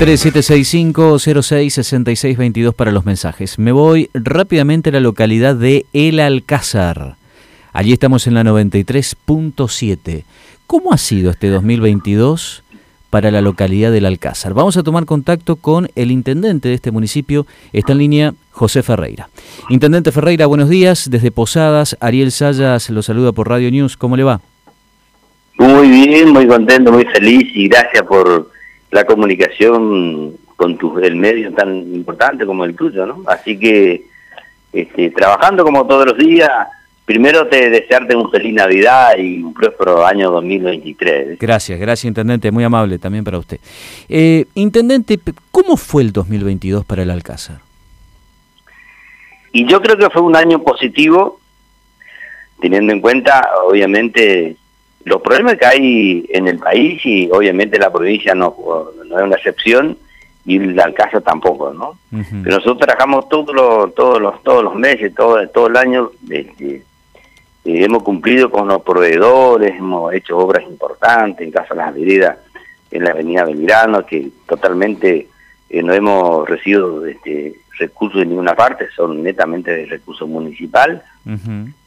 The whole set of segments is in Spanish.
3765-066622 para los mensajes. Me voy rápidamente a la localidad de El Alcázar. Allí estamos en la 93.7. ¿Cómo ha sido este 2022 para la localidad del Alcázar? Vamos a tomar contacto con el intendente de este municipio. Está en línea José Ferreira. Intendente Ferreira, buenos días. Desde Posadas, Ariel Sayas lo saluda por Radio News. ¿Cómo le va? Muy bien, muy contento, muy feliz y gracias por la comunicación con tu, el medio tan importante como el tuyo, ¿no? Así que este, trabajando como todos los días, primero te desearte un feliz Navidad y un próspero año 2023. Gracias, gracias Intendente, muy amable también para usted. Eh, Intendente, ¿cómo fue el 2022 para el Alcázar? Y yo creo que fue un año positivo, teniendo en cuenta, obviamente, los problemas que hay en el país y obviamente la provincia no, no es una excepción y el Alcázar tampoco, ¿no? Pero nosotros trabajamos todos los, todos los, todos los meses, todo, todo el año, este, eh, hemos cumplido con los proveedores, hemos hecho obras importantes en Casa Las Veredas, en la avenida Belgrano, que totalmente eh, no hemos recibido este, recursos de ninguna parte, son netamente de recurso municipal.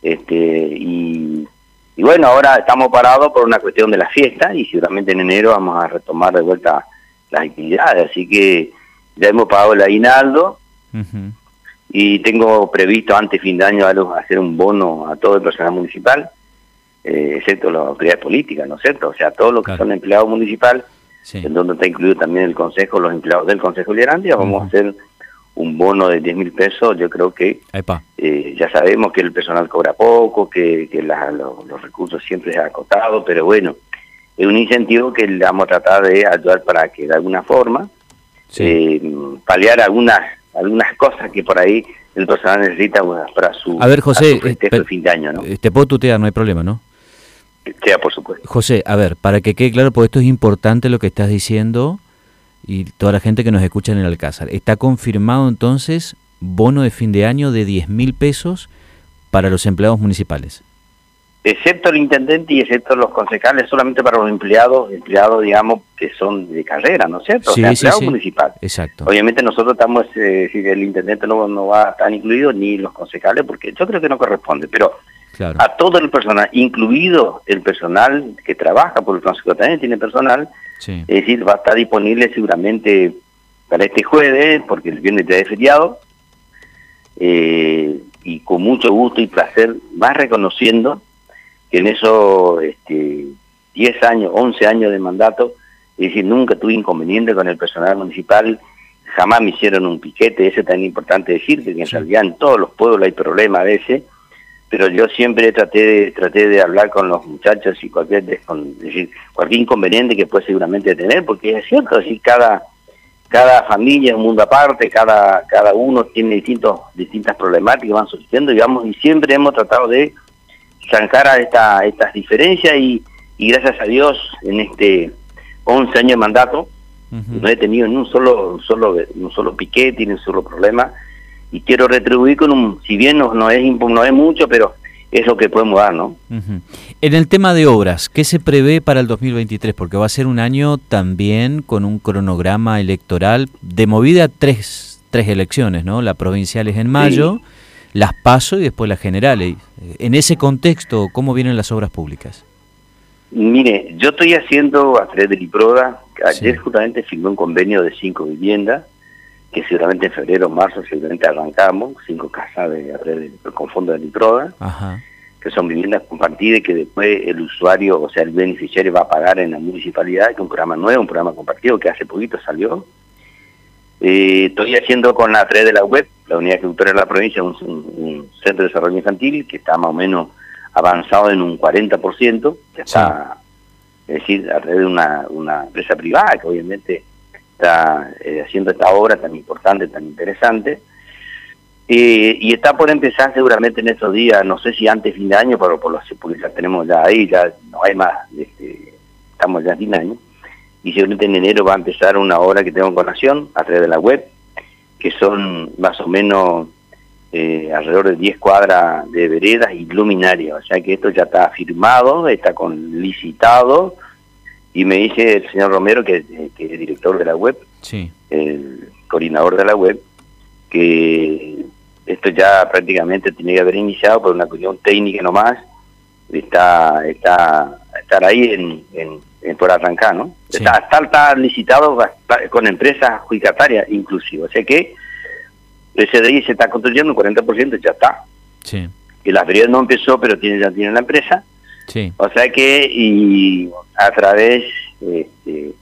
este y y bueno, ahora estamos parados por una cuestión de la fiesta y seguramente en enero vamos a retomar de vuelta las actividades. Así que ya hemos pagado el aguinaldo y tengo previsto antes fin de año hacer un bono a todo el personal municipal, eh, excepto las autoridades políticas, ¿no es cierto? O sea, todos los que son empleados municipales, en donde está incluido también el Consejo, los empleados del Consejo Liberandia, vamos a hacer un bono de 10 mil pesos, yo creo que eh, ya sabemos que el personal cobra poco, que, los recursos siempre se han acotado, pero bueno, es un incentivo que le vamos a tratar de ayudar para que de alguna forma eh, paliar algunas algunas cosas que por ahí el personal necesita para su, a ver, José, eh, fin de año. ¿no? Te puedo tutear, no hay problema, ¿no? Sea, por supuesto. José, a ver, para que quede claro, porque esto es importante lo que estás diciendo, y toda la gente que nos escucha en el Alcázar. Está confirmado entonces bono de fin de año de 10 mil pesos para los empleados municipales. Excepto el intendente y excepto los concejales, solamente para los empleados, empleados, digamos, que son de carrera, ¿no es cierto? Sí, o sea, sí, municipal. Exacto. Obviamente nosotros estamos, eh, si el intendente no, no va a estar incluido, ni los concejales, porque yo creo que no corresponde, pero a todo el personal, incluido el personal que trabaja, por el Consejo también tiene personal, es decir, va a estar disponible seguramente para este jueves, porque el viernes ya es feriado, eh, y con mucho gusto y placer va reconociendo que en esos este, 10 años, 11 años de mandato, es decir, nunca tuve inconveniente con el personal municipal, jamás me hicieron un piquete, eso es tan importante decir, que en realidad en todos los pueblos hay problemas a veces, pero yo siempre traté de, traté de hablar con los muchachos y cualquier, decir, cualquier inconveniente que puede seguramente tener, porque es cierto, decir, cada, cada familia es un mundo aparte, cada, cada uno tiene distintos, distintas problemáticas, van surgiendo, digamos, y siempre hemos tratado de zanjar a esta, estas diferencias y, y gracias a Dios en este 11 años de mandato no he tenido ni un solo, un solo, un solo piquete ni un solo problema y quiero retribuir con un, si bien no, no, es, no es mucho, pero es lo que podemos dar, ¿no? En el tema de obras, ¿qué se prevé para el 2023? Porque va a ser un año también con un cronograma electoral de movida tres, tres elecciones, ¿no? La provincial es en mayo, las PASO y después las generales. En ese contexto, ¿cómo vienen las obras públicas? Mire, yo estoy haciendo a través de Liproda, ayer justamente firmé un convenio de cinco viviendas, que seguramente en febrero o marzo seguramente arrancamos, cinco casas de, con fondo de Nitroda, que son viviendas compartidas y que después el usuario, o sea, el beneficiario va a pagar en la municipalidad, que es un programa nuevo, un programa compartido que hace poquito salió. Eh, estoy haciendo con la red de la web, la unidad ejecutora de la provincia, un, centro de desarrollo infantil que está más o menos avanzado en un 40%, que está, es decir, a través de una, una empresa privada que obviamente está eh, haciendo esta obra tan importante, tan interesante. Eh, y está por empezar seguramente en estos días, no sé si antes fin de año, pero por los, porque ya tenemos ya ahí, ya no hay más, este, estamos ya fin de año. Y seguramente en enero va a empezar una obra que tengo con Nación a través de la web, que son más o menos eh, alrededor de 10 cuadras de veredas y luminarias. O sea que esto ya está firmado, está con licitado, y me dice el señor Romero, que, que es director de la web, sí. el coordinador de la web, que esto ya prácticamente tiene que haber iniciado por una cuestión técnica nomás, está, está estar ahí en, en, por arrancar, ¿no? Está, está, licitado con empresas adjudicatarias inclusive, o sea que de ahí se está construyendo un 40% ya está. Sí. Y la feria no empezó, pero tiene ya tiene la empresa. Sí. O sea que y a través este,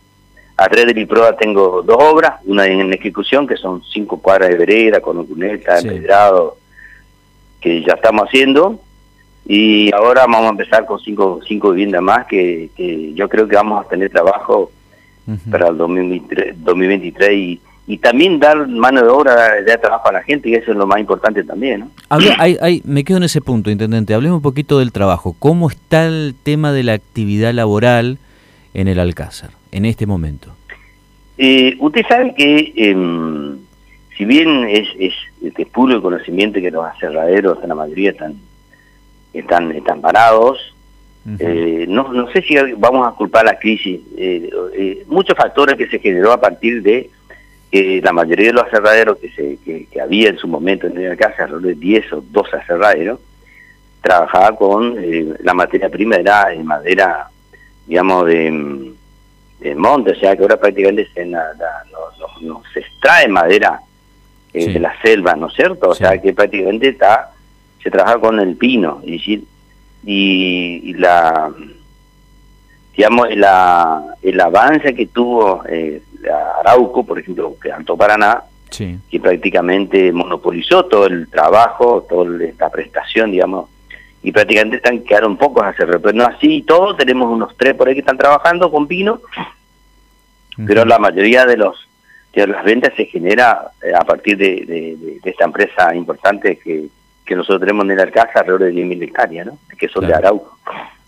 a través de Liproa tengo dos obras, una en ejecución que son cinco cuadras de vereda con un cuneta, empedrado, que ya estamos haciendo y ahora vamos a empezar con cinco, cinco viviendas más que, yo creo que vamos a tener trabajo para el 2023, 2023 y, y, también dar mano de obra de trabajo a la gente y eso es lo más importante también. ¿no? me quedo en ese punto, Intendente. Hablemos un poquito del trabajo. ¿Cómo está el tema de la actividad laboral en el Alcázar en este momento? Eh, usted sabe que em, si bien es, es, es puro el conocimiento que los aserraderos en la mayoría están están, están parados. eh, no, no sé si vamos a culpar la crisis. Eh, eh, muchos factores que se generó a partir de que la mayoría de los aserraderos que, se, que, había en su momento en casa, alrededor de 10 o 12 aserraderos, trabajaba con eh, la materia prima, era en madera, digamos, de, de, monte, o sea que ahora prácticamente se, no, no, se extrae madera de la selva, ¿no es cierto? O sea que prácticamente está se trabaja con el pino, es decir, y, la digamos el avance que tuvo eh, Arauco, por ejemplo, que Alto Paraná, que prácticamente monopolizó todo el trabajo, toda esta prestación, digamos, y prácticamente están quedaron pocos a hacer, pero no así todos, tenemos unos tres por ahí que están trabajando con pino, pero la mayoría de los de las ventas se genera eh, a partir de, de, esta empresa importante que, que nosotros tenemos en el Alcázar alrededor de 10.000 hectáreas, ¿no? que son de Arauco.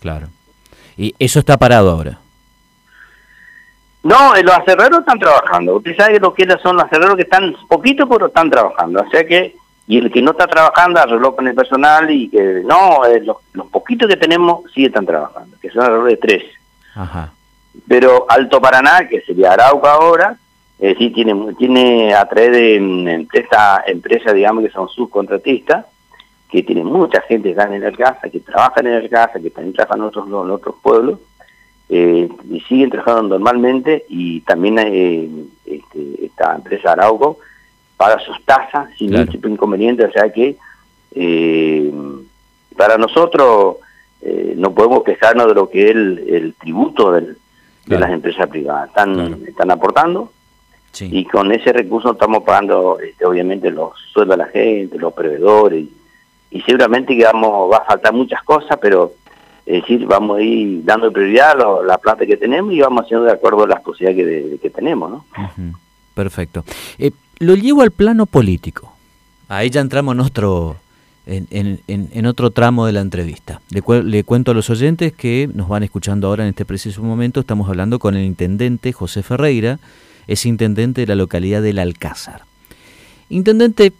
Claro. ¿Y eso está parado ahora? No, los acerreros están trabajando. Usted sabe lo que son los acerreros que están poquito, pero están trabajando. O sea que, y el que no está trabajando arregló con el personal y que no, eh, los, poquitos que tenemos sí están trabajando, que son alrededor de tres. Ajá. Pero Alto Paraná, que sería Arauco ahora, eh, sí tiene, tiene a través de esta empresa, digamos, que son subcontratistas, que tiene mucha gente que está en el casa, que trabaja en el casa, que también trabajan en otros, en otros pueblos, eh, y siguen trabajando normalmente, y también eh, este, esta empresa Arauco paga sus tasas sin ningún tipo de inconveniente, o sea que eh, para nosotros no podemos quejarnos de lo que es el, tributo de las empresas privadas, están, están aportando, y con ese recurso estamos pagando este, obviamente los sueldos de la gente, los proveedores, y seguramente que vamos, va a faltar muchas cosas, pero es decir, vamos a ir dando prioridad a la plata que tenemos y vamos haciendo de acuerdo a las posibilidades que, tenemos. ¿no? Perfecto. Eh, lo llevo al plano político. Ahí ya entramos en otro, en, en, otro tramo de la entrevista. Le, cuento a los oyentes que nos van escuchando ahora en este preciso momento. Estamos hablando con el intendente José Ferreira, es intendente de la localidad del Alcázar. Intendente,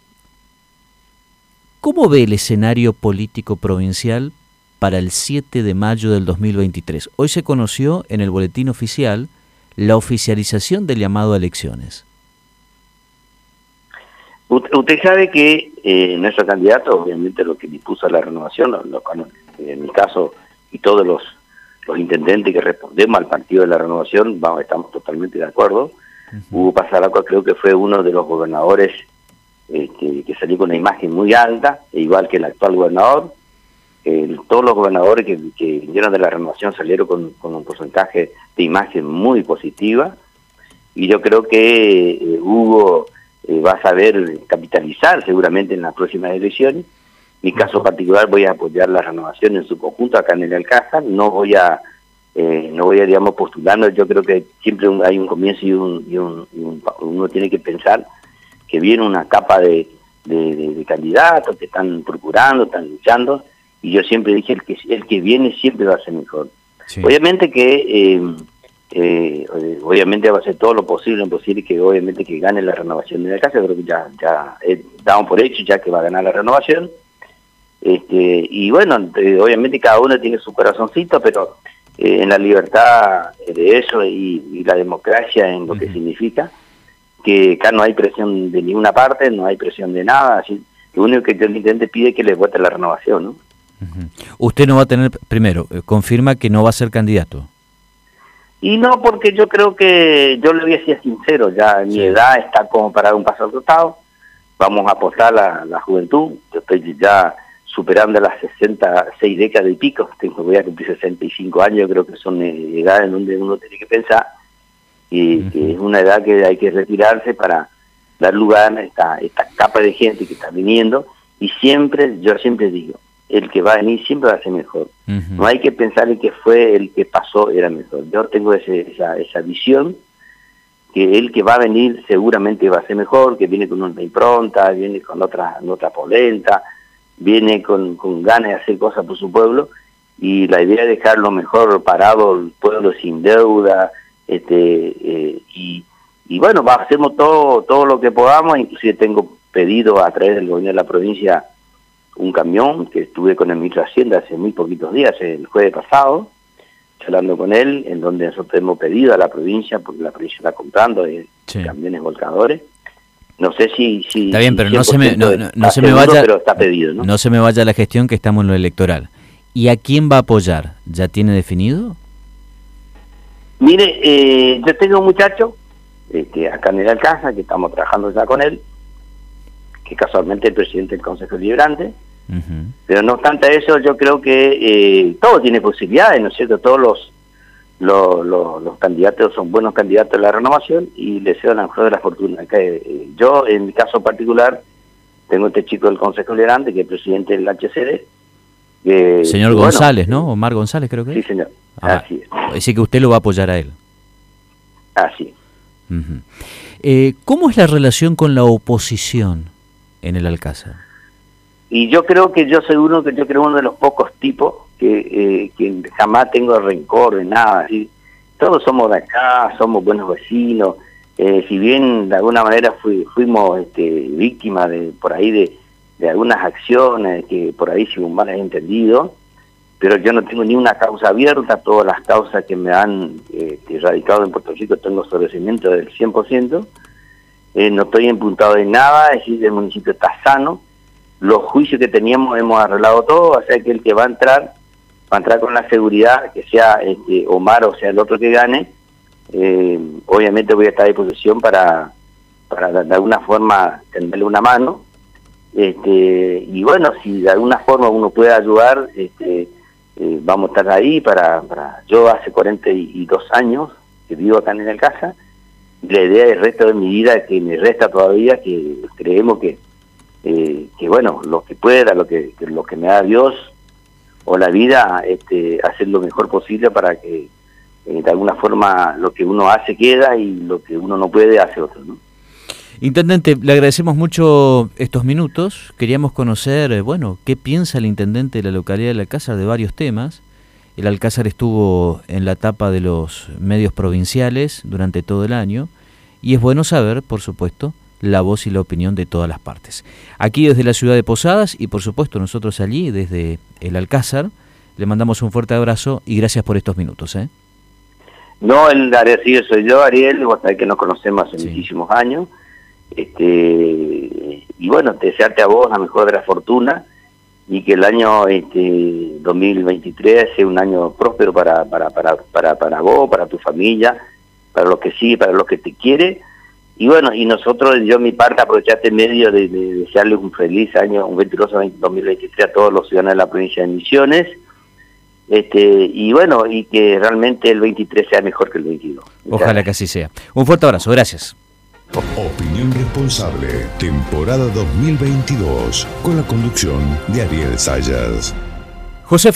¿Cómo ve el escenario político provincial para el 7 de mayo del 2023? Hoy se conoció en el boletín oficial la oficialización del llamado a elecciones. Usted sabe que eh, nuestro candidato, obviamente lo que dispuso la renovación, en mi caso y todos los, los intendentes que respondemos al partido de la renovación, vamos, estamos totalmente de acuerdo. Hugo Pasaracua creo que fue uno de los gobernadores este, que salió con una imagen muy alta, e igual que el actual gobernador. Todos los gobernadores que, que, vinieron de la renovación salieron con, un porcentaje de imagen muy positiva. Y yo creo que eh, Hugo eh, va a saber capitalizar seguramente en las próximas elecciones. Mi caso particular voy a apoyar la renovación en su conjunto acá en el Alcázar, no voy a eh, no voy a digamos postulando, yo creo que siempre hay un comienzo y, un, y, un, y uno tiene que pensar que viene una capa de, de, candidatos que están procurando, están luchando, y yo siempre dije, el que, el que viene siempre va a ser mejor. Obviamente que, eh, eh, obviamente va a ser todo lo posible, imposible que obviamente que gane la renovación de la casa, creo que ya, ya damos por hecho ya que va a ganar la renovación. Este, y bueno, eh, obviamente cada uno tiene su corazoncito, pero eh, en la libertad de eso y, la democracia en lo que significa, que acá no hay presión de ninguna parte, no hay presión de nada, así, lo único que el intendente pide es que le vote la renovación, ¿no? Usted no va a tener, primero, eh, confirma que no va a ser candidato. Y no, porque yo creo que, yo le voy a ser sincero, ya mi edad está como para dar un paso al costado, vamos a apostar a la juventud, yo estoy ya superando las 66 décadas y pico, tengo, voy a cumplir 65 años, creo que son eh, edades en donde uno tiene que pensar, y que es una edad que hay que retirarse para dar lugar a esta, esta capa de gente que está viniendo, y siempre, yo siempre digo, el que va a venir siempre va a ser mejor. No hay que pensar en que fue el que pasó era mejor. Yo tengo ese, esa, esa visión que el que va a venir seguramente va a ser mejor, que viene con una impronta, viene con otra, otra polenta, viene con, con ganas de hacer cosas por su pueblo y la idea es dejarlo mejor parado el pueblo sin deuda este eh, y, y bueno, va, hacemos todo, todo lo que podamos, inclusive tengo pedido a través del gobierno de la provincia un camión que estuve con el ministro de Hacienda hace muy poquitos días, el jueves pasado, charlando con él, en donde nosotros hemos pedido a la provincia, porque la provincia está comprando eh, camiones volcadores. No sé si... si está bien, pero no se me, no, se me vaya... Pero está pedido, ¿no? no se me vaya la gestión que estamos en lo electoral. ¿Y a quién va a apoyar? ¿Ya tiene definido? Mire, eh, yo tengo un muchacho este, acá en el Alcázar, que estamos trabajando ya con él, que casualmente es el presidente del Consejo Liberante, pero no obstante eso, yo creo que eh, todo tiene posibilidades, ¿no es cierto? Todos los, los, candidatos son buenos candidatos a la renovación y les deseo la mejor de la fortuna. Que, eh, yo, en mi caso particular, tengo este chico del Consejo Liberante, que es presidente del HCD. señor González, ¿no? Omar González creo que Sí, señor. Ah, así es. Así que usted lo va a apoyar a él. Así eh, ¿Cómo es la relación con la oposición en el Alcázar? Y yo creo que yo soy uno que yo creo uno de los pocos tipos que, eh, jamás tengo rencor de nada. Todos somos de acá, somos buenos vecinos. Eh, si bien de alguna manera fuimos este, víctimas de por ahí de, algunas acciones que por ahí si mal entendido, pero yo no tengo ni una causa abierta, todas las causas que me han este, radicado en Puerto Rico tengo sobrecimiento del 100%, eh, no estoy impuntado de nada, es decir, el municipio está sano, los juicios que teníamos hemos arreglado todo, o sea que el que va a entrar, va a entrar con la seguridad, que sea este, Omar o sea el otro que gane, eh, obviamente voy a estar a disposición para, para de alguna forma tenderle una mano, este, y bueno, si de alguna forma uno puede ayudar, este, eh, vamos a estar ahí para, para, yo hace 42 años que vivo acá en el casa, la idea del resto de mi vida que me resta todavía, que creemos que eh, que bueno, lo que pueda, lo que, lo que me da Dios o la vida, este, hacer lo mejor posible para que eh, de alguna forma lo que uno hace queda y lo que uno no puede hace otro. ¿no? Intendente, le agradecemos mucho estos minutos. Queríamos conocer, eh, bueno, qué piensa el intendente de la localidad de Alcázar de varios temas. El Alcázar estuvo en la etapa de los medios provinciales durante todo el año y es bueno saber, por supuesto, la voz y la opinión de todas las partes. Aquí desde la ciudad de Posadas y por supuesto nosotros allí desde el Alcázar, le mandamos un fuerte abrazo y gracias por estos minutos. ¿eh? No, el agradecido soy yo, Ariel, vos sabés que nos conocemos hace muchísimos años. Este, y bueno, desearte a vos la mejor de la fortuna y que el año este, 2023 sea un año próspero para, para, para, para, para vos, para tu familia, para los que sí, para los que te quiere y bueno, y nosotros, yo mi parte, aprovechaste el medio de, desearle un feliz año, un 22 2023 a todos los ciudadanos de la provincia de Misiones. Este, y bueno, y que realmente el 23 sea mejor que el 22. Ojalá que así sea. Un fuerte abrazo, gracias. Opinión Responsable, temporada 2022, con la conducción de Ariel Sayas. José